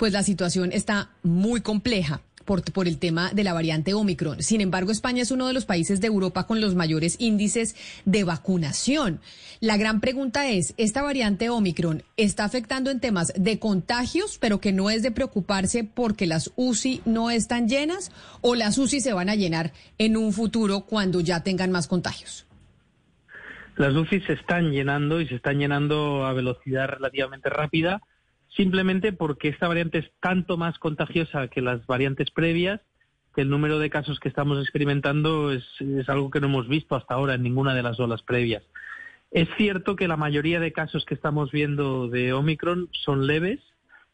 pues la situación está muy compleja por, el tema de la variante Omicron. Sin embargo, España es uno de los países de Europa con los mayores índices de vacunación. La gran pregunta es, ¿esta variante Omicron está afectando en temas de contagios, pero que no es de preocuparse porque las UCI no están llenas o las UCI se van a llenar en un futuro cuando ya tengan más contagios? Las UCI se están llenando y se están llenando a velocidad relativamente rápida simplemente porque esta variante es tanto más contagiosa que las variantes previas que el número de casos que estamos experimentando es, algo que no hemos visto hasta ahora en ninguna de las olas previas. Es cierto que la mayoría de casos que estamos viendo de Omicron son leves,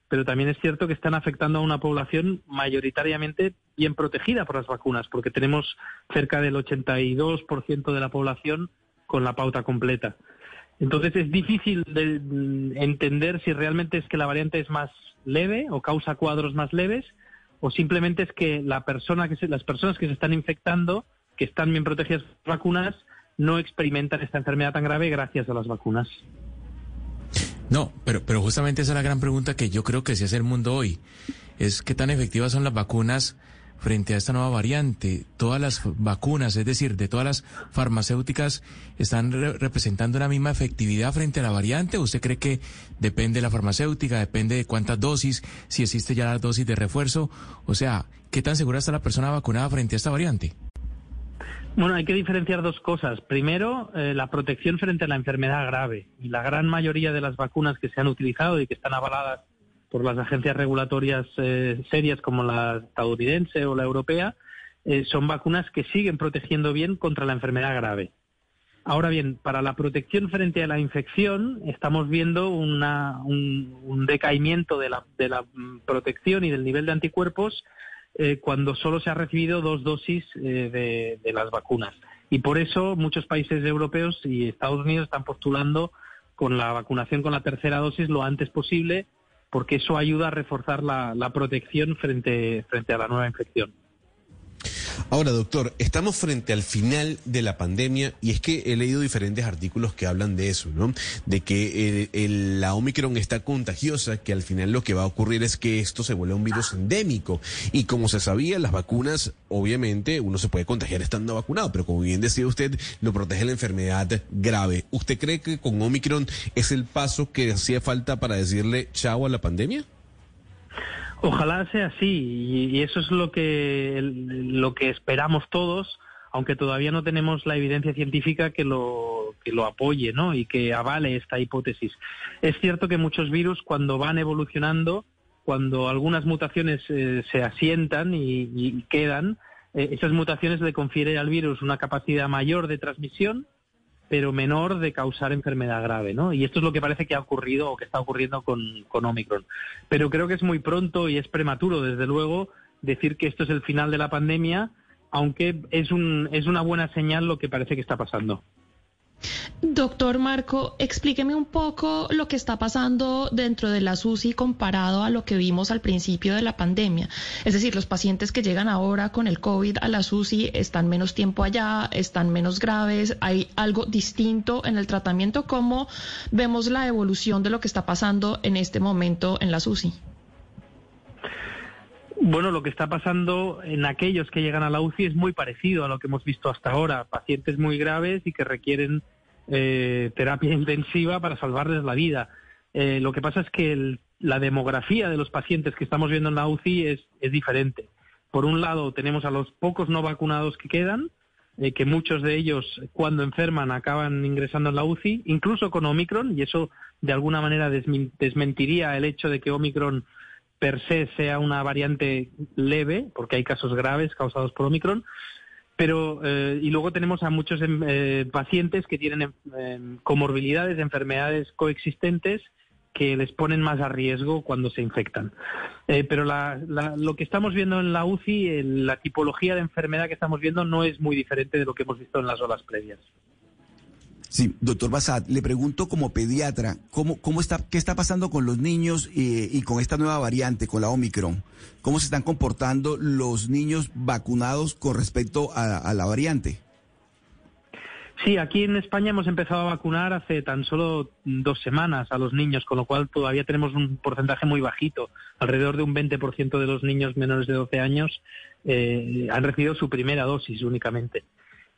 pero también es cierto que están afectando a una población mayoritariamente bien protegida por las vacunas, porque tenemos cerca del 82% de la población con la pauta completa. Entonces es difícil de mm, entender si realmente es que la variante es más leve o causa cuadros más leves o simplemente es que la persona que las personas que se están infectando, que están bien protegidas por vacunas, no experimentan esta enfermedad tan grave gracias a las vacunas. No, pero, pero justamente esa es la gran pregunta que yo creo que se hace el mundo hoy. Es qué tan efectivas son las vacunas frente a esta nueva variante. Todas las vacunas, es decir, de todas las farmacéuticas, están representando la misma efectividad frente a la variante. ¿Usted cree que depende de la farmacéutica, depende de cuántas dosis, si existe ya la dosis de refuerzo? O sea, ¿qué tan segura está la persona vacunada frente a esta variante? Bueno, hay que diferenciar dos cosas. Primero, eh, la protección frente a la enfermedad grave. Y la gran mayoría de las vacunas que se han utilizado y que están avaladas por las agencias regulatorias eh, serias como la estadounidense o la europea, eh, son vacunas que siguen protegiendo bien contra la enfermedad grave. Ahora bien, para la protección frente a la infección, estamos viendo un, decaimiento de la, mm, protección y del nivel de anticuerpos eh, cuando solo se ha recibido dos dosis de, de las vacunas. Y por eso muchos países europeos y Estados Unidos están postulando con la vacunación con la tercera dosis lo antes posible porque eso ayuda a reforzar la, protección frente, frente a la nueva infección. Ahora, doctor, estamos frente al final de la pandemia y es que he leído diferentes artículos que hablan de eso, ¿no? De que la Omicron está contagiosa, que al final lo que va a ocurrir es que esto se vuelve un virus endémico. Y como se sabía, las vacunas, obviamente, uno se puede contagiar estando vacunado, pero como bien decía usted, lo protege la enfermedad grave. ¿Usted cree que con Omicron es el paso que hacía falta para decirle chao a la pandemia? Ojalá sea así y, eso es lo que lo que esperamos todos, aunque todavía no tenemos la evidencia científica que lo que lo apoye, ¿no? Y que avale esta hipótesis. Es cierto que muchos virus cuando van evolucionando, cuando algunas mutaciones eh, se asientan y, quedan, eh, esas mutaciones le confieren al virus una capacidad mayor de transmisión pero menor de causar enfermedad grave, ¿no? Y esto es lo que parece que ha ocurrido o que está ocurriendo con, con Omicron. Pero creo que es muy pronto y es prematuro, desde luego, decir que esto es el final de la pandemia, aunque es, un, es una buena señal lo que parece que está pasando. Doctor Marco, explíqueme un poco lo que está pasando dentro de la SUSI comparado a lo que vimos al principio de la pandemia. Es decir, los pacientes que llegan ahora con el COVID a la SUSI están menos tiempo allá, están menos graves, hay algo distinto en el tratamiento. ¿Cómo vemos la evolución de lo que está pasando en este momento en la SUSI? Bueno, lo que está pasando en aquellos que llegan a la UCI es muy parecido a lo que hemos visto hasta ahora. Pacientes muy graves y que requieren eh, terapia intensiva para salvarles la vida. Eh, lo que pasa es que la demografía de los pacientes que estamos viendo en la UCI es, diferente. Por un lado, tenemos a los pocos no vacunados que quedan, eh, que muchos de ellos, cuando enferman, acaban ingresando en la UCI, incluso con Omicron, y eso de alguna manera desmentiría el hecho de que Omicron per se sea una variante leve, porque hay casos graves causados por Omicron, pero eh, y luego tenemos a muchos em, eh, pacientes que tienen em, em, comorbilidades, enfermedades coexistentes que les ponen más a riesgo cuando se infectan. Eh, pero lo que estamos viendo en la UCI, la tipología de enfermedad que estamos viendo no es muy diferente de lo que hemos visto en las olas previas. Sí, doctor Basad, le pregunto como pediatra, ¿cómo, cómo está, ¿qué está pasando con los niños eh, y con esta nueva variante, con la Omicron? ¿Cómo se están comportando los niños vacunados con respecto a, la variante? Sí, aquí en España hemos empezado a vacunar hace tan solo dos semanas a los niños, con lo cual todavía tenemos un porcentaje muy bajito. Alrededor de un 20% de los niños menores de 12 años eh, han recibido su primera dosis únicamente.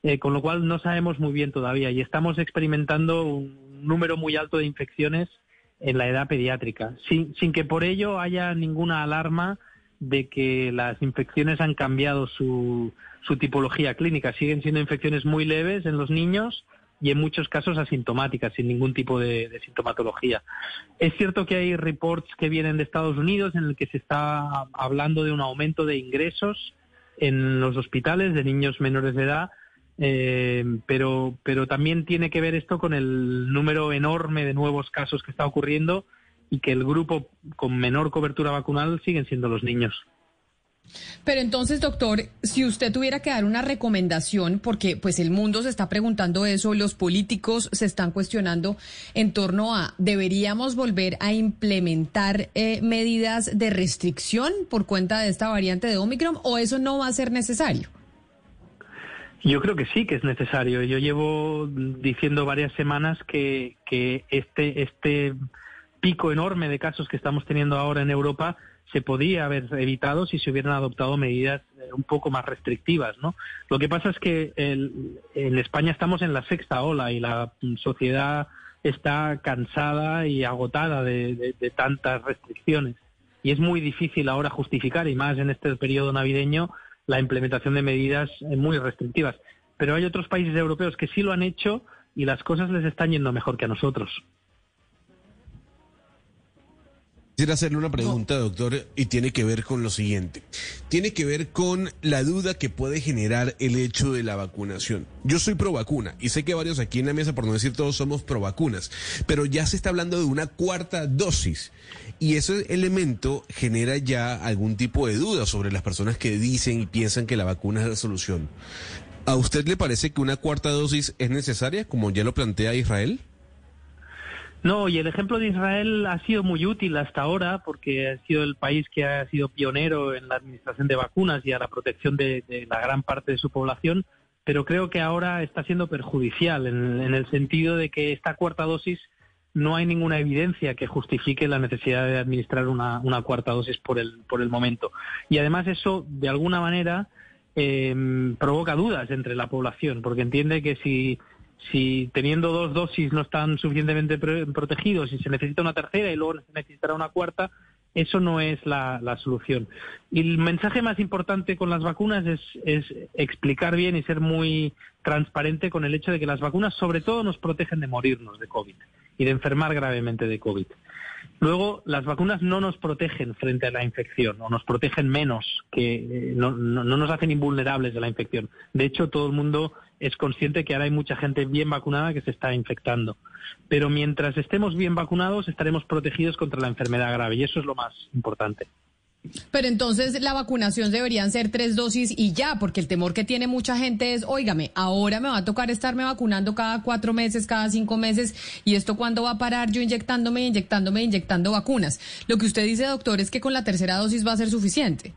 Eh, con lo cual no sabemos muy bien todavía y estamos experimentando un número muy alto de infecciones en la edad pediátrica, sin, sin que por ello haya ninguna alarma de que las infecciones han cambiado su, su tipología clínica. Siguen siendo infecciones muy leves en los niños y en muchos casos asintomáticas, sin ningún tipo de, sintomatología. Es cierto que hay reports que vienen de Estados Unidos en el que se está hablando de un aumento de ingresos en los hospitales de niños menores de edad, eh, pero, pero también tiene que ver esto con el número enorme de nuevos casos que está ocurriendo y que el grupo con menor cobertura vacunal siguen siendo los niños. Pero entonces, doctor, si usted tuviera que dar una recomendación, porque pues el mundo se está preguntando eso, los políticos se están cuestionando en torno a, ¿deberíamos volver a implementar eh, medidas de restricción por cuenta de esta variante de Omicron o eso no va a ser necesario? Yo creo que sí que es necesario. Yo llevo diciendo varias semanas que, este, este pico enorme de casos que estamos teniendo ahora en Europa se podía haber evitado si se hubieran adoptado medidas eh, un poco más restrictivas, ¿no? Lo que pasa es que en España estamos en la sexta ola y la sociedad está cansada y agotada de, tantas restricciones y es muy difícil ahora justificar y más en este periodo navideño la implementación de medidas eh, muy restrictivas. Pero hay otros países europeos que sí lo han hecho y las cosas les están yendo mejor que a nosotros. Quisiera hacerle una pregunta, doctor, y tiene que ver con lo siguiente. Tiene que ver con la duda que puede generar el hecho de la vacunación. Yo soy pro vacuna y sé que varios aquí en la mesa, por no decir todos, somos pro vacunas, pero ya se está hablando de una cuarta dosis y ese elemento genera ya algún tipo de duda sobre las personas que dicen y piensan que la vacuna es la solución. ¿A usted le parece que una cuarta dosis es necesaria, como ya lo plantea Israel? No, y el ejemplo de Israel ha sido muy útil hasta ahora porque ha sido el país que ha sido pionero en la administración de vacunas y a la protección de, la gran parte de su población, pero creo que ahora está siendo perjudicial en, el sentido de que esta cuarta dosis no hay ninguna evidencia que justifique la necesidad de administrar una, cuarta dosis por el, por el momento. Y además eso, de alguna manera, eh, provoca dudas entre la población, porque entiende que si si teniendo dos dosis no están suficientemente protegidos y se necesita una tercera y luego se necesitará una cuarta, eso no es la, solución. Y el mensaje más importante con las vacunas es, es, explicar bien y ser muy transparente con el hecho de que las vacunas sobre todo nos protegen de morirnos de COVID y de enfermar gravemente de COVID. Luego, las vacunas no nos protegen frente a la infección o nos protegen menos, que eh, no, no, nos hacen invulnerables de la infección. De hecho, todo el mundo es consciente que ahora hay mucha gente bien vacunada que se está infectando. Pero mientras estemos bien vacunados, estaremos protegidos contra la enfermedad grave y eso es lo más importante. Pero entonces la vacunación deberían ser tres dosis y ya, porque el temor que tiene mucha gente es, óigame, ahora me va a tocar estarme vacunando cada cuatro meses, cada cinco meses, y esto cuándo va a parar yo inyectándome, inyectándome, inyectando vacunas. Lo que usted dice, doctor, es que con la tercera dosis va a ser suficiente.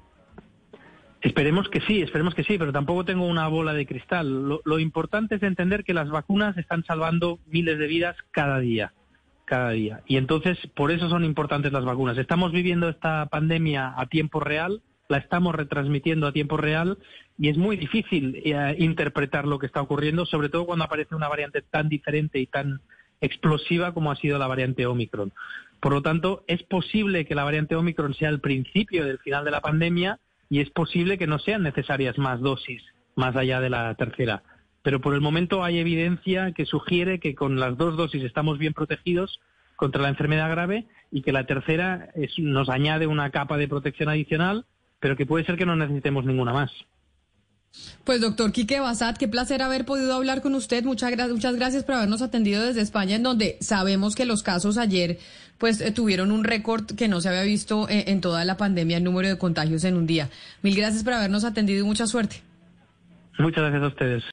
Esperemos que sí, esperemos que sí, pero tampoco tengo una bola de cristal. Lo, lo importante es entender que las vacunas están salvando miles de vidas cada día cada día. Y entonces, por eso son importantes las vacunas. Estamos viviendo esta pandemia a tiempo real, la estamos retransmitiendo a tiempo real y es muy difícil eh, interpretar lo que está ocurriendo, sobre todo cuando aparece una variante tan diferente y tan explosiva como ha sido la variante Omicron. Por lo tanto, es posible que la variante Omicron sea el principio del final de la pandemia y es posible que no sean necesarias más dosis más allá de la tercera pero por el momento hay evidencia que sugiere que con las dos dosis estamos bien protegidos contra la enfermedad grave y que la tercera nos añade una capa de protección adicional, pero que puede ser que no necesitemos ninguna más. Pues doctor Quique Basat, qué placer haber podido hablar con usted. Muchas, gracias, muchas gracias por habernos atendido desde España, en donde sabemos que los casos ayer pues eh, tuvieron un récord que no se había visto en, en toda la pandemia, el número de contagios en un día. Mil gracias por habernos atendido y mucha suerte. Muchas gracias a ustedes.